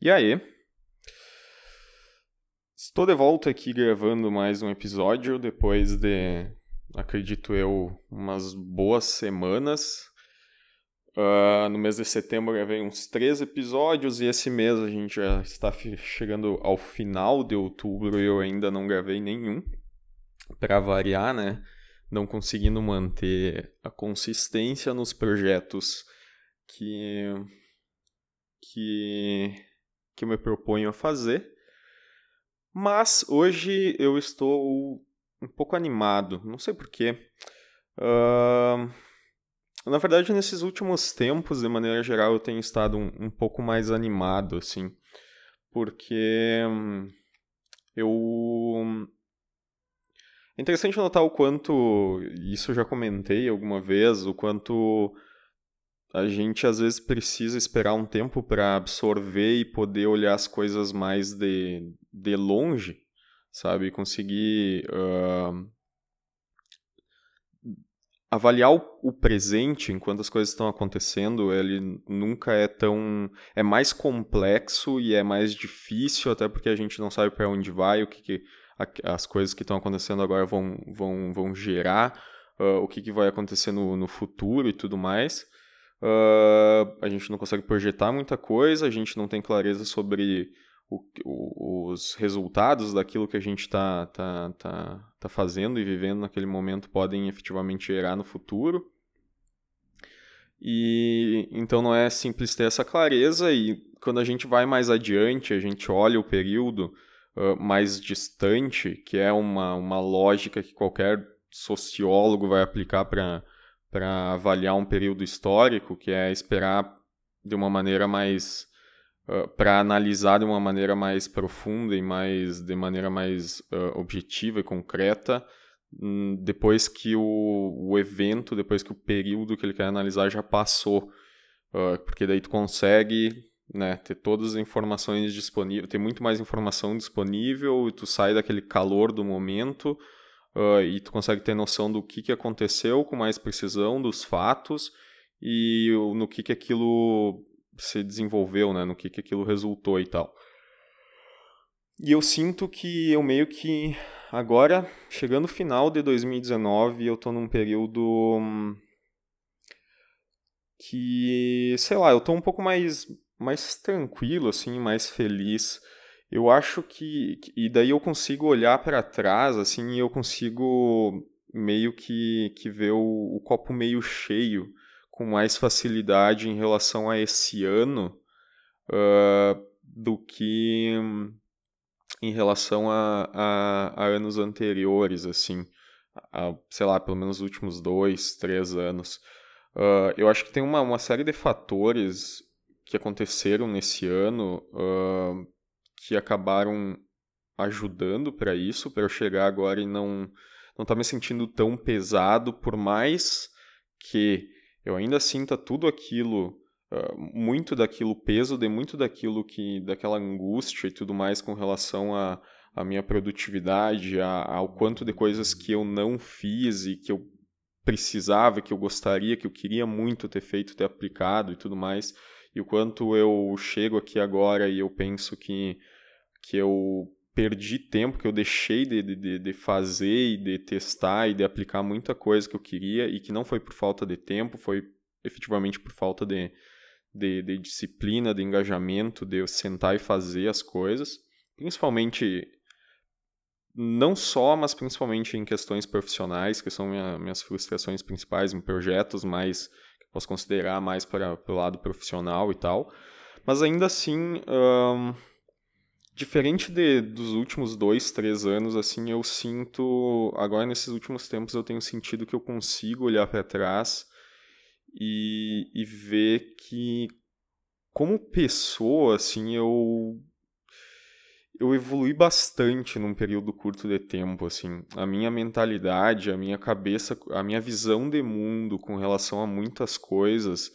E aí? Estou de volta aqui gravando mais um episódio depois de, acredito eu, umas boas semanas. Uh, no mês de setembro gravei uns três episódios e esse mês a gente já está chegando ao final de outubro e eu ainda não gravei nenhum. Para variar, né? Não conseguindo manter a consistência nos projetos que que que eu me proponho a fazer. Mas hoje eu estou um pouco animado, não sei porquê. Uh, na verdade, nesses últimos tempos, de maneira geral, eu tenho estado um, um pouco mais animado, assim, porque hum, eu. É interessante notar o quanto, isso eu já comentei alguma vez, o quanto a gente às vezes precisa esperar um tempo para absorver e poder olhar as coisas mais de, de longe, sabe? Conseguir uh, avaliar o, o, presente enquanto as coisas estão acontecendo, ele nunca é tão. é mais complexo e é mais difícil, até porque a gente não sabe para onde vai, o que, que a, as coisas que estão acontecendo agora vão, vão, vão gerar, uh, o que, que vai acontecer no, no futuro e tudo mais. Uh, a gente não consegue projetar muita coisa, a gente não tem clareza sobre o, o, os resultados daquilo que a gente está tá, tá, tá fazendo e vivendo naquele momento podem efetivamente gerar no futuro. E então não é simples ter essa clareza, e quando a gente vai mais adiante, a gente olha o período uh, mais distante, que é uma, uma lógica que qualquer sociólogo vai aplicar para para avaliar um período histórico, que é esperar de uma maneira mais uh, para analisar de uma maneira mais profunda e mais de maneira mais uh, objetiva e concreta um, depois que o, o evento, depois que o período que ele quer analisar já passou, uh, porque daí tu consegue né, ter todas as informações disponíveis, ter muito mais informação disponível e tu sai daquele calor do momento uh, e tu consegue ter noção do que, que aconteceu com mais precisão, dos fatos e no que, que aquilo se desenvolveu, né? no que, que aquilo resultou e tal. E eu sinto que eu meio que agora, chegando no final de 2019, eu tô num período hum, que, sei lá, eu tô um pouco mais mais tranquilo assim, mais feliz eu acho que e daí eu consigo olhar para trás assim e eu consigo meio que, que ver o, o, copo meio cheio com mais facilidade em relação a esse ano uh, do que em relação a, a, a, anos anteriores assim a, sei lá pelo menos os últimos dois três anos. Uh, eu acho que tem uma, uma série de fatores que aconteceram nesse ano uh, que acabaram ajudando para isso, para eu chegar agora e não não tá me sentindo tão pesado, por mais que eu ainda sinta tudo aquilo, uh, muito daquilo, peso de muito daquilo que, daquela angústia e tudo mais com relação a, a minha produtividade, a, ao quanto de coisas que eu não fiz e que eu precisava, que eu gostaria, que eu queria muito ter feito, ter aplicado e tudo mais e o quanto eu chego aqui agora e eu penso que, que eu perdi tempo, que eu deixei de, de, de fazer e de testar e de aplicar muita coisa que eu queria e que não foi por falta de tempo, foi efetivamente por falta de, de, de disciplina, de engajamento, de eu sentar e fazer as coisas, principalmente não só, mas principalmente em questões profissionais, que são minha, minhas frustrações principais em projetos mais posso considerar mais para o lado profissional e tal. Mas ainda assim, diferente de, dos últimos dois, três anos, assim, eu sinto. Agora, nesses últimos tempos, eu tenho sentido que eu consigo olhar para trás e, e ver que, como pessoa, assim, eu eu evolui bastante num período curto de tempo, assim. A minha mentalidade, a minha cabeça, a minha visão de mundo com relação a muitas coisas,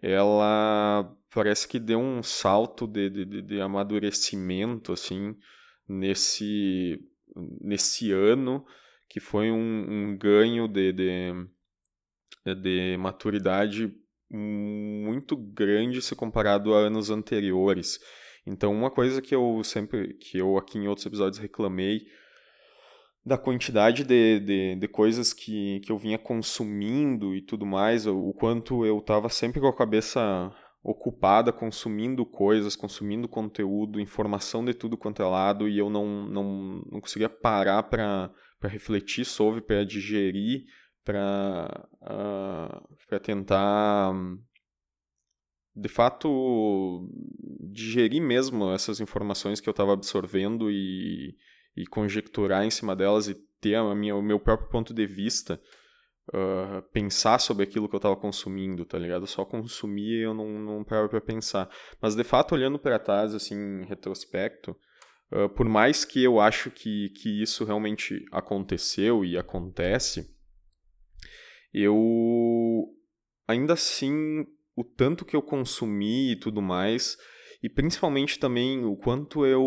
ela parece que deu um salto de, de, de amadurecimento, assim, nesse, nesse ano, que foi um, um ganho de, de, de maturidade muito grande se comparado a anos anteriores. Então, uma coisa que eu sempre, que eu aqui em outros episódios reclamei da quantidade de, de, de coisas que, que eu vinha consumindo e tudo mais, o quanto eu estava sempre com a cabeça ocupada consumindo coisas, consumindo conteúdo, informação de tudo quanto é lado e eu não, não, não conseguia parar para refletir sobre, para digerir, para uh, tentar de fato digerir mesmo essas informações que eu estava absorvendo e, e conjecturar em cima delas e ter a minha, o meu próprio ponto de vista, uh, pensar sobre aquilo que eu estava consumindo, tá ligado? Eu só consumia e eu não, não parava para pensar. Mas de fato, olhando para trás, assim, em retrospecto, uh, por mais que eu acho que, que isso realmente aconteceu e acontece, eu ainda assim o tanto que eu consumi e tudo mais, e principalmente também o quanto eu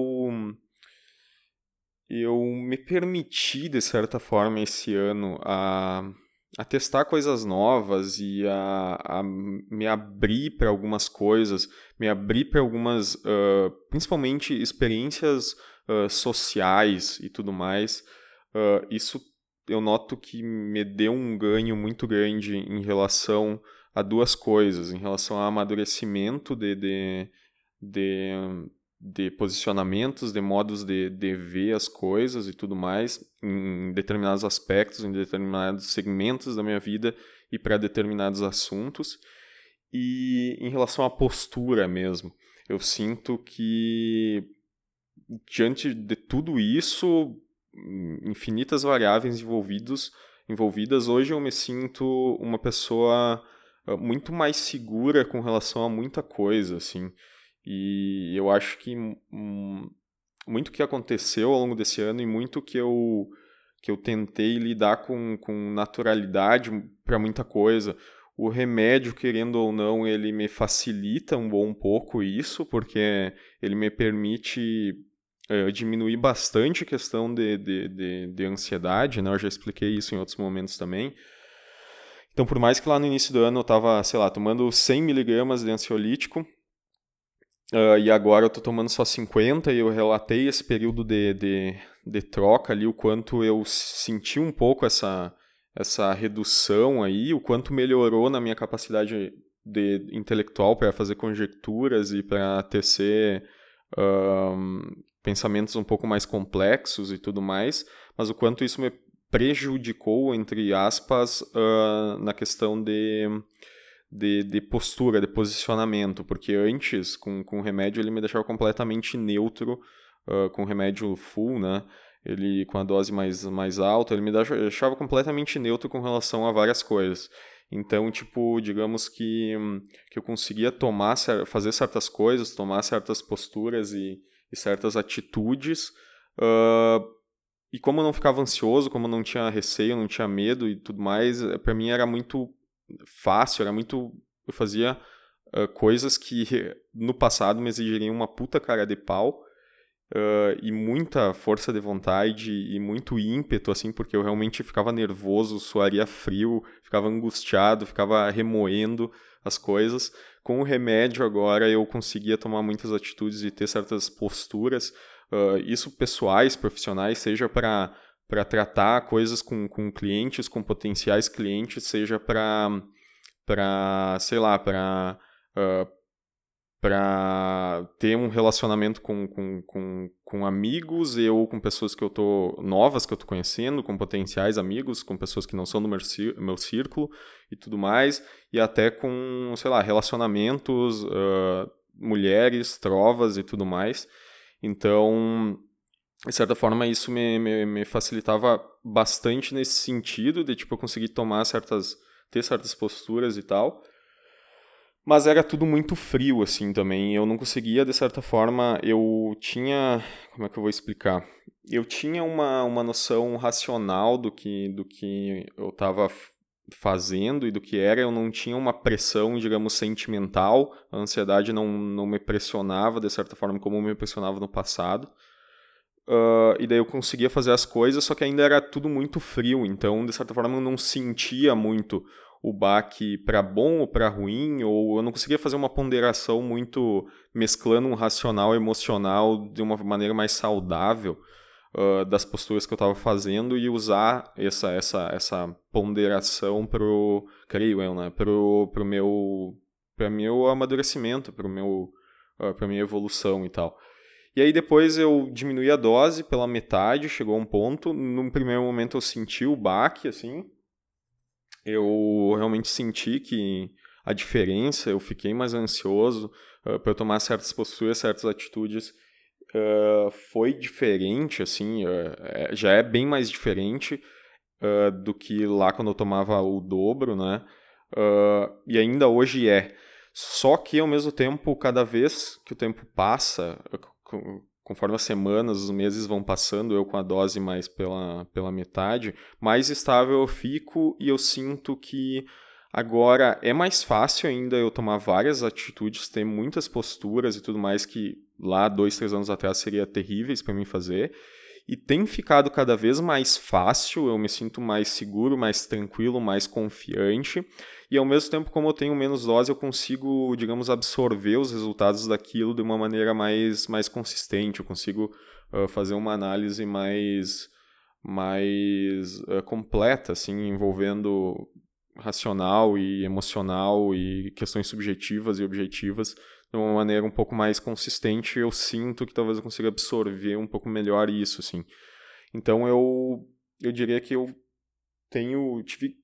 eu me permiti de certa forma esse ano a, a testar coisas novas e a, a me abrir para algumas coisas, me abrir para algumas, uh, principalmente experiências uh, sociais e tudo mais. Uh, isso eu noto que me deu um ganho muito grande em relação a duas coisas, em relação ao amadurecimento de, de, de, de posicionamentos, de modos de, de ver as coisas e tudo mais, em determinados aspectos, em determinados segmentos da minha vida e para determinados assuntos. E em relação à postura mesmo, eu sinto que diante de tudo isso, infinitas variáveis envolvidos, envolvidas, hoje eu me sinto uma pessoa muito mais segura com relação a muita coisa, assim. E eu acho que hum, muito que aconteceu ao longo desse ano e muito que eu que eu tentei lidar com, com naturalidade para muita coisa. O remédio, querendo ou não, ele me facilita um bom pouco isso, porque ele me permite uh, diminuir bastante a questão de, de, de, de ansiedade, né? Eu já expliquei isso em outros momentos também. Então, por mais que lá no início do ano eu estava, sei lá, tomando 100 miligramas de ansiolítico, uh, e agora eu estou tomando só 50, e eu relatei esse período de, de, de, troca ali, o quanto eu senti um pouco essa, essa redução aí, o quanto melhorou na minha capacidade de, intelectual para fazer conjecturas e para tecer um, pensamentos um pouco mais complexos e tudo mais, mas o quanto isso me prejudicou, entre aspas, uh, na questão de, de, de, postura, de posicionamento, porque antes, com, com o remédio, ele me deixava completamente neutro, uh, com o remédio full, né? Ele, com a dose mais, mais alta, ele me deixava completamente neutro com relação a várias coisas. Então, tipo, digamos que, que eu conseguia tomar, fazer certas coisas, tomar certas posturas e, e certas atitudes uh, e como eu não ficava ansioso, como eu não tinha receio, não tinha medo e tudo mais, eh, para mim era muito fácil, era muito. Eu fazia uh, coisas que no passado me exigiriam uma puta cara de pau. Uh, e muita força de vontade e muito ímpeto, assim, porque eu realmente ficava nervoso, suaria frio, ficava angustiado, ficava remoendo as coisas. Com o remédio agora eu conseguia tomar muitas atitudes e ter certas posturas uh, isso pessoais, profissionais, seja para para tratar coisas com, com clientes, com potenciais clientes, seja para, para sei lá, para uh, para ter um relacionamento com, com, com, com amigos e ou com pessoas que eu tô novas que eu tô conhecendo, com potenciais amigos, com pessoas que não são do meu, meu círculo e tudo mais, e até com, sei lá, relacionamentos, uh, mulheres, trovas e tudo mais. Então, de certa forma, isso me, me, me, facilitava bastante nesse sentido, de tipo, eu conseguir tomar certas. ter certas posturas e tal. Mas era tudo muito frio, assim, também. Eu não conseguia, de certa forma, eu tinha. Como é que eu vou explicar? Eu tinha uma, uma noção racional do que, do que eu estava fazendo e do que era, eu não tinha uma pressão, digamos, sentimental, a ansiedade não, não me pressionava de certa forma como me pressionava no passado. Uh, e daí eu conseguia fazer as coisas, só que ainda era tudo muito frio, então de certa forma eu não sentia muito o baque para bom ou para ruim, ou eu não conseguia fazer uma ponderação muito mesclando um racional emocional de uma maneira mais saudável uh, das posturas que eu estava fazendo e usar essa essa essa ponderação pro, creio eu, né, pro, pro meu para meu amadurecimento, pro meu uh, minha evolução e tal. E aí depois eu diminui a dose pela metade, chegou a um ponto. Num primeiro momento eu senti o baque, assim. Eu realmente senti que a diferença, eu fiquei mais ansioso uh, para tomar certas posturas, certas atitudes. Uh, foi diferente, assim, uh, já é bem mais diferente do que lá quando eu tomava o dobro, né? e ainda hoje é. Só que, ao mesmo tempo, cada vez que o tempo passa, conforme as semanas, os meses vão passando, eu com a dose mais pela, pela metade, mais estável eu fico e eu sinto que agora é mais fácil ainda eu tomar várias atitudes, ter muitas posturas e tudo mais que lá dois, três anos atrás seria terríveis para mim fazer. E tem ficado cada vez mais fácil, eu me sinto mais seguro, mais tranquilo, mais confiante. E ao mesmo tempo, como eu tenho menos dose, eu consigo, digamos, absorver os resultados daquilo de uma maneira mais, mais consistente, eu consigo uh, fazer uma análise mais, mais uh, completa, assim, envolvendo racional e emocional e questões subjetivas e objetivas de uma maneira um pouco mais consistente, eu sinto que talvez eu consiga absorver um pouco melhor isso, assim. Então eu eu diria que eu tenho tive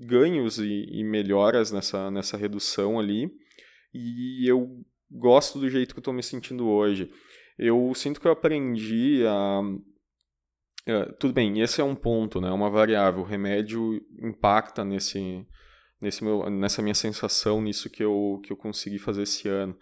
ganhos e, e, melhoras nessa, nessa redução ali. E eu gosto do jeito que eu estou me sentindo hoje. Eu sinto que eu aprendi a. Uh, tudo bem, esse é um ponto, né, uma variável. O remédio impacta nesse, nesse meu, nessa minha sensação, nisso que eu, que eu consegui fazer esse ano.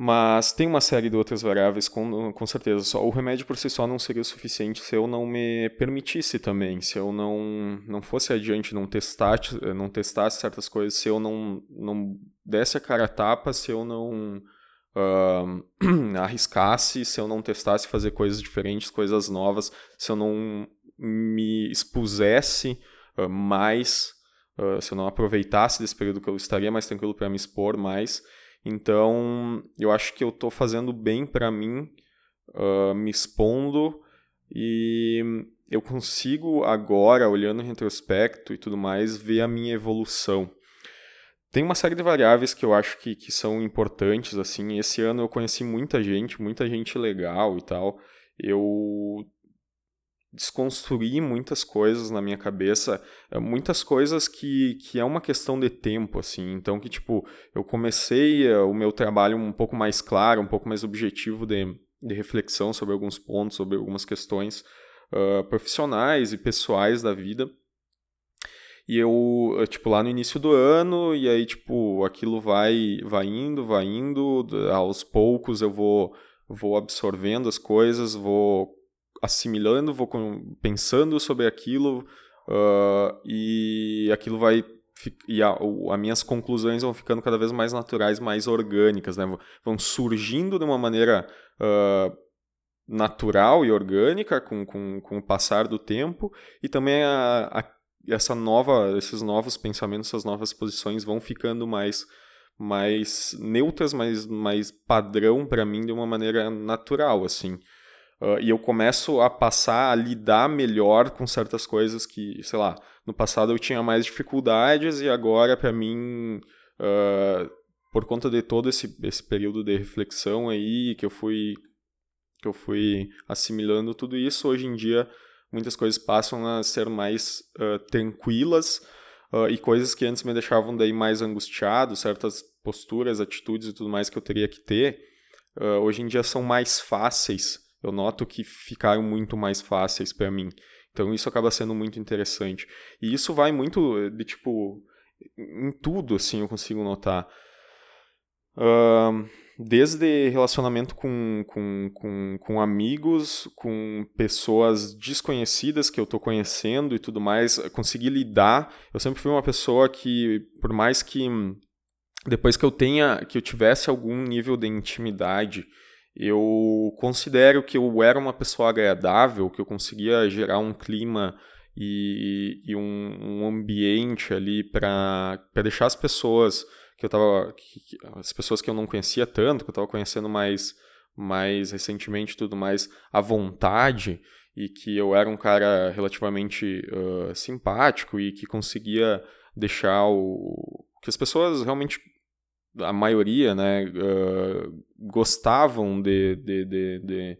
Mas tem uma série de outras variáveis, com, com certeza. Só, o remédio por si só não seria o suficiente se eu não me permitisse também, se eu não, não fosse adiante, não testasse, não testasse certas coisas, se eu não, não desse a cara a tapa, se eu não uh, arriscasse, se eu não testasse fazer coisas diferentes, coisas novas, se eu não me expusesse uh, mais, uh, se eu não aproveitasse desse período que eu estaria mais tranquilo para me expor mais então, eu acho que eu estou fazendo bem para mim, uh, me expondo e eu consigo agora, olhando em retrospecto e tudo mais, ver a minha evolução. Tem uma série de variáveis que eu acho que, que são importantes, assim, esse ano eu conheci muita gente, muita gente legal e tal. Eu desconstruir muitas coisas na minha cabeça, é, muitas coisas que, que é uma questão de tempo, assim. Então, que, tipo, eu comecei é, o meu trabalho um pouco mais claro, um pouco mais objetivo de, de reflexão sobre alguns pontos, sobre algumas questões uh, profissionais e pessoais da vida. E eu, tipo, lá no início do ano, e aí, tipo, aquilo vai, vai indo, vai indo, aos poucos eu vou, vou absorvendo as coisas, vou assimilando, vou pensando sobre aquilo uh, e aquilo vai e a, as minhas conclusões vão ficando cada vez mais naturais, mais orgânicas, né? Vão surgindo de uma maneira uh, natural e orgânica com, com, com o passar do tempo e também a, a, essa nova, esses novos pensamentos, essas novas posições vão ficando mais mais neutras, mais, mais padrão para mim de uma maneira natural, assim. Uh, e eu começo a passar a lidar melhor com certas coisas que, sei lá, no passado eu tinha mais dificuldades e agora, para mim, uh, por conta de todo esse, esse período de reflexão aí, que eu fui que eu fui assimilando tudo isso, hoje em dia muitas coisas passam a ser mais uh, tranquilas e coisas que antes me deixavam daí mais angustiado, certas posturas, atitudes e tudo mais que eu teria que ter, hoje em dia são mais fáceis eu noto que ficaram muito mais fáceis para mim. Então isso acaba sendo muito interessante. E isso vai muito de tipo em tudo assim eu consigo notar. Uh, desde relacionamento com, com, com, com, amigos, com pessoas desconhecidas que eu estou conhecendo e tudo mais, conseguir lidar. Eu sempre fui uma pessoa que, por mais que depois que eu tenha, que eu tivesse algum nível de intimidade eu considero que eu era uma pessoa agradável, que eu conseguia gerar um clima e, e um, um, ambiente ali para deixar as pessoas que eu tava. Que, as pessoas que eu não conhecia tanto, que eu estava conhecendo mais, mais recentemente tudo mais à vontade e que eu era um cara relativamente uh, simpático e que conseguia deixar o que as pessoas realmente a maioria né uh, gostavam de, de, de, de,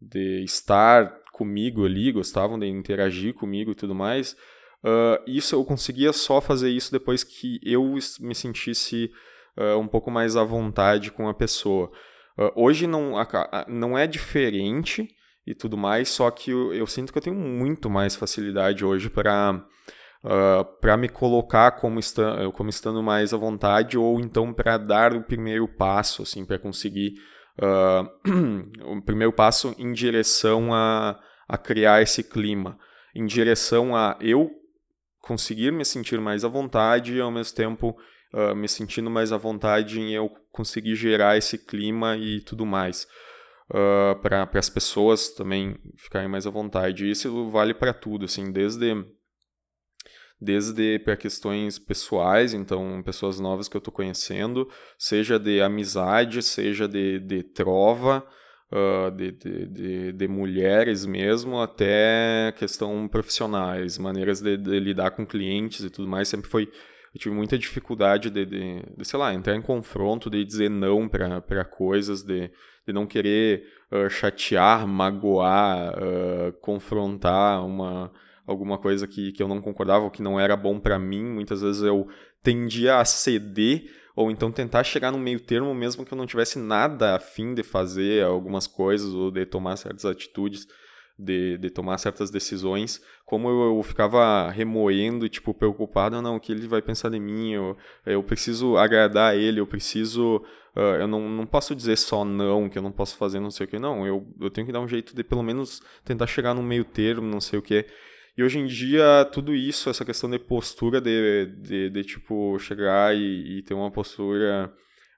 de estar comigo ali gostavam de interagir comigo e tudo mais uh, isso eu conseguia só fazer isso depois que eu me sentisse uh, um pouco mais à vontade com a pessoa. Hoje não, não é diferente e tudo mais, só que eu, eu sinto que eu tenho muito mais facilidade hoje para uh, ah, para me colocar como, esta, como estando mais à vontade ou então para dar o primeiro passo, assim, para conseguir uh, o primeiro passo em direção a, a criar esse clima, em direção a eu conseguir me sentir mais à vontade e ao mesmo tempo uh, me sentindo mais à vontade em eu conseguir gerar esse clima e tudo mais uh, para as pessoas também ficarem mais à vontade. Isso vale para tudo, assim, desde desde para questões pessoais, então pessoas novas que eu estou conhecendo, seja de amizade, seja de, de trova, uh, de, de, de, de, mulheres mesmo, até questão profissionais, maneiras de, lidar com clientes e tudo mais, sempre foi eu tive muita dificuldade de, de, de sei lá, entrar em confronto, de dizer não para coisas, de, de não querer uh, chatear, magoar, uh, confrontar uma, alguma coisa que, que eu não concordava ou que não era bom para mim. Muitas vezes eu tendia a ceder ou então tentar chegar no meio termo mesmo que eu não tivesse nada a fim de fazer algumas coisas ou de tomar certas atitudes de, de tomar certas decisões, como eu, eu ficava remoendo, tipo, preocupado, não, o que ele vai pensar de mim, eu, eu preciso agradar ele, eu preciso, uh, eu não, não posso dizer só não, que eu não posso fazer não sei o que, não, eu, eu tenho que dar um jeito de pelo menos tentar chegar no meio termo, não sei o que, e hoje em dia, tudo isso, essa questão de postura, de, de, de tipo, chegar e, e ter uma postura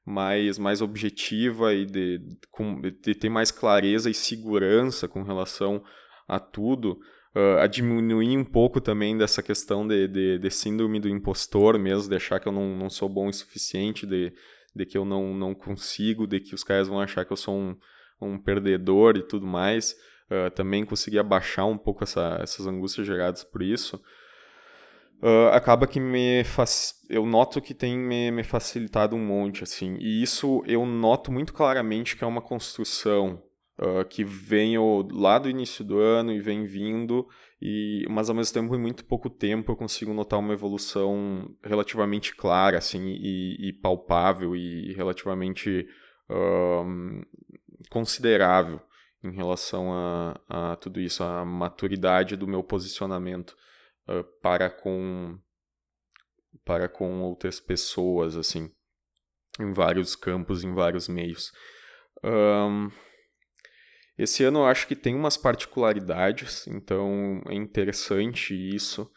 mais, mais objetiva e de, com, de ter mais clareza e segurança com relação a tudo, uh, a diminuir um pouco também dessa questão de, de, de, síndrome do impostor mesmo, de achar que eu não, não sou bom o suficiente, de, de que eu não, não consigo, de que os caras vão achar que eu sou um, um perdedor e tudo mais. Uh, também conseguir abaixar um pouco essa, essas angústias geradas por isso uh, acaba que me eu noto que tem me, me, facilitado um monte, assim. E isso eu noto muito claramente que é uma construção uh, que vem lá do início do ano e vem vindo, e mas ao mesmo tempo em muito pouco tempo eu consigo notar uma evolução relativamente clara, assim, e, e palpável e relativamente considerável em relação a, a tudo isso, a maturidade do meu posicionamento uh, para com para com outras pessoas assim em vários campos em vários meios. Um, esse ano eu acho que tem umas particularidades então é interessante isso.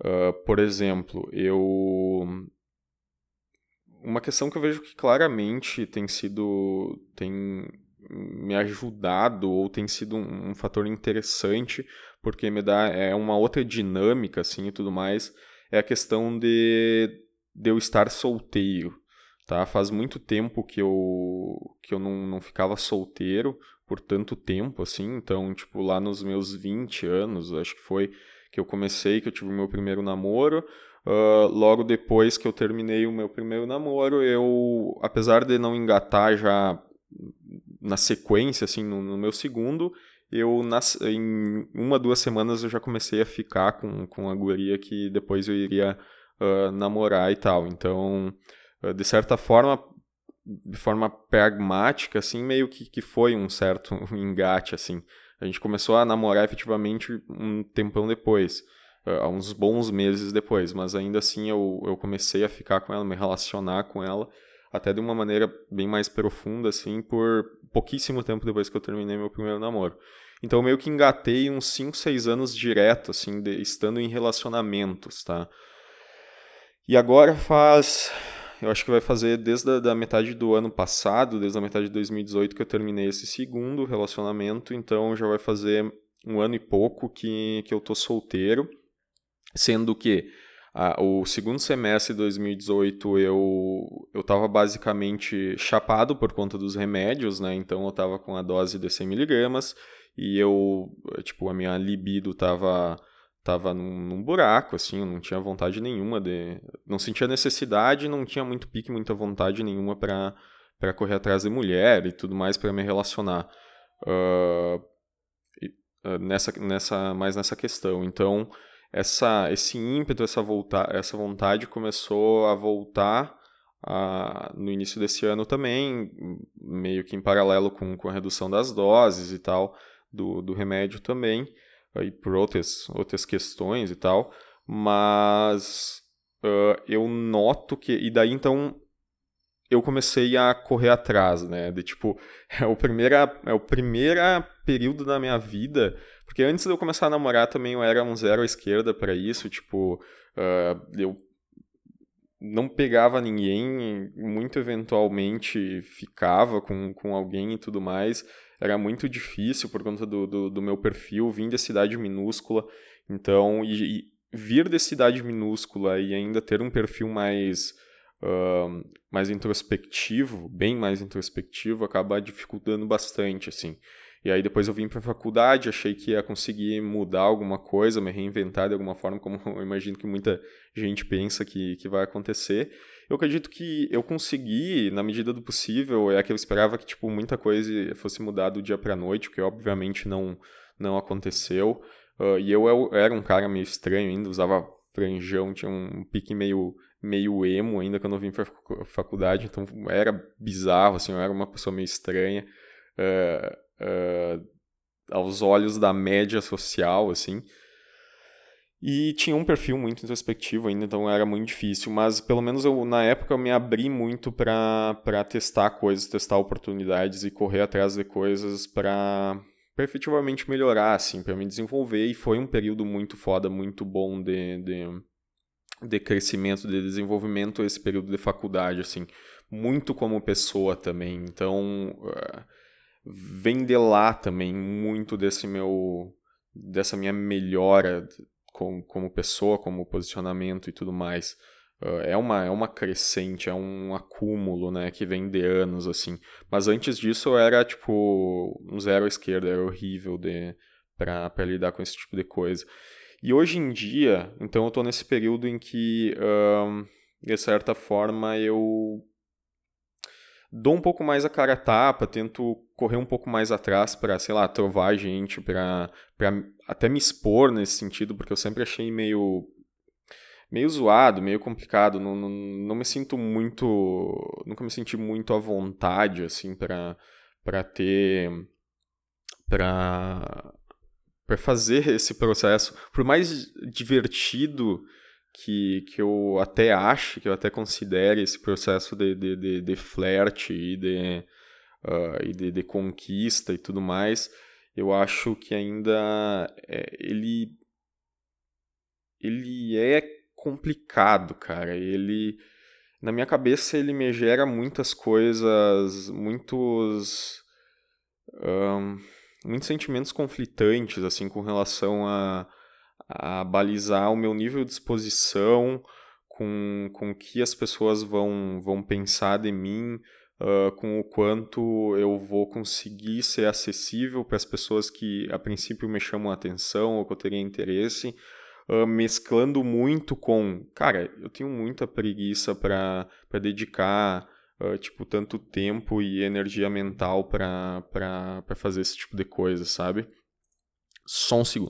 Uh, por exemplo eu uma questão que eu vejo que claramente tem sido tem me ajudado ou tem sido um, um fator interessante porque me dá é uma outra dinâmica assim e tudo mais, é a questão de, de eu estar solteiro, tá? Faz muito tempo que eu que eu não, não ficava solteiro por tanto tempo assim, então, tipo, lá nos meus 20 anos, acho que foi que eu comecei, que eu tive o meu primeiro namoro, Uh, logo depois que eu terminei o meu primeiro namoro, eu, apesar de não engatar já na sequência, assim, no, no meu segundo, eu nas, em uma, duas semanas eu já comecei a ficar com, com a guria que depois eu iria uh, namorar e tal. Então, uh, de certa forma, de forma pragmática, assim, meio que, que foi um certo engate, assim. A gente começou a namorar efetivamente um tempão depois, uh, uns bons meses depois, mas ainda assim eu, eu comecei a ficar com ela, me relacionar com ela, até de uma maneira bem mais profunda, assim, por pouquíssimo tempo depois que eu terminei meu primeiro namoro. Então, eu meio que engatei uns 5, 6 anos direto, assim, de, estando em relacionamentos, tá? E agora faz. Eu acho que vai fazer desde a da metade do ano passado, desde a metade de 2018, que eu terminei esse segundo relacionamento, então já vai fazer um ano e pouco que, que eu tô solteiro, sendo que ah, o segundo semestre de 2018 eu eu estava basicamente chapado por conta dos remédios, né? Então eu estava com a dose de 100 miligramas e eu, tipo, a minha libido tava tava num, num, buraco, assim, eu não tinha vontade nenhuma de... Não sentia necessidade, não tinha muito pique, muita vontade nenhuma para para correr atrás de mulher e tudo mais para me relacionar. Uh, nessa, nessa, mais nessa questão. Então, essa, esse ímpeto, essa, volta, essa vontade começou a voltar a, no início desse ano também, meio que em paralelo com, com a redução das doses e tal, do, do remédio também, aí por outras, outras questões e tal, mas uh, eu noto que, e daí então eu comecei a correr atrás, né, de tipo, é o, primeira, é o primeiro período da minha vida porque antes de eu começar a namorar também eu era um zero à esquerda para isso, tipo, uh, eu não pegava ninguém, muito eventualmente ficava com, com alguém e tudo mais. Era muito difícil por conta do, do, do meu perfil, vim de cidade minúscula, então, e, e, vir de cidade minúscula e ainda ter um perfil mais, uh, mais introspectivo, bem mais introspectivo, acaba dificultando bastante, assim. E aí depois eu vim para a faculdade, achei que ia conseguir mudar alguma coisa, me reinventar de alguma forma, como eu imagino que muita gente pensa que, que vai acontecer. Eu acredito que eu consegui, na medida do possível, é que eu esperava que tipo muita coisa fosse mudar do dia para noite, o que obviamente não não aconteceu. Uh, e eu, eu era um cara meio estranho ainda, usava franjão, tinha um pique meio meio emo ainda quando eu vim para faculdade, então era bizarro, assim, eu era uma pessoa meio estranha. Uh, uh, aos olhos da média social, assim. E tinha um perfil muito introspectivo ainda, então era muito difícil, mas pelo menos eu, na época eu me abri muito para testar coisas, testar oportunidades e correr atrás de coisas para efetivamente melhorar, assim, para me desenvolver. E foi um período muito foda, muito bom de, de, de crescimento, de desenvolvimento, esse período de faculdade, assim, muito como pessoa também. Então. Uh, vem de lá também muito desse meu dessa minha melhora como, como pessoa, como posicionamento e tudo mais. Uh, é uma é uma crescente, é um acúmulo, né, que vem de anos assim. Mas antes disso eu era tipo um zero esquerda, era horrível de para lidar com esse tipo de coisa. E hoje em dia, então eu tô nesse período em que, de certa forma, eu dou um pouco mais a cara a tapa, tento correr um pouco mais atrás para, sei lá, trovar gente, para até me expor nesse sentido, porque eu sempre achei meio meio zoado, meio complicado, não, não, não me sinto muito, nunca me senti muito à vontade assim para para ter para para fazer esse processo, por mais divertido que, que eu até acho, que eu até considere esse processo de, de, de, de flerte e, de, uh, e de, de, conquista e tudo mais, eu acho que ainda é, ele, ele é complicado, cara. Ele, na minha cabeça, ele me gera muitas coisas, muitos... Um, muitos sentimentos conflitantes, assim, com relação a a balizar o meu nível de exposição com, com que as pessoas vão, vão pensar de mim, uh, com o quanto eu vou conseguir ser acessível para as pessoas que a princípio me chamam a atenção ou que eu teria interesse, uh, mesclando muito com, cara, eu tenho muita preguiça para dedicar uh, tipo tanto tempo e energia mental para fazer esse tipo de coisa, sabe? Só um segundo.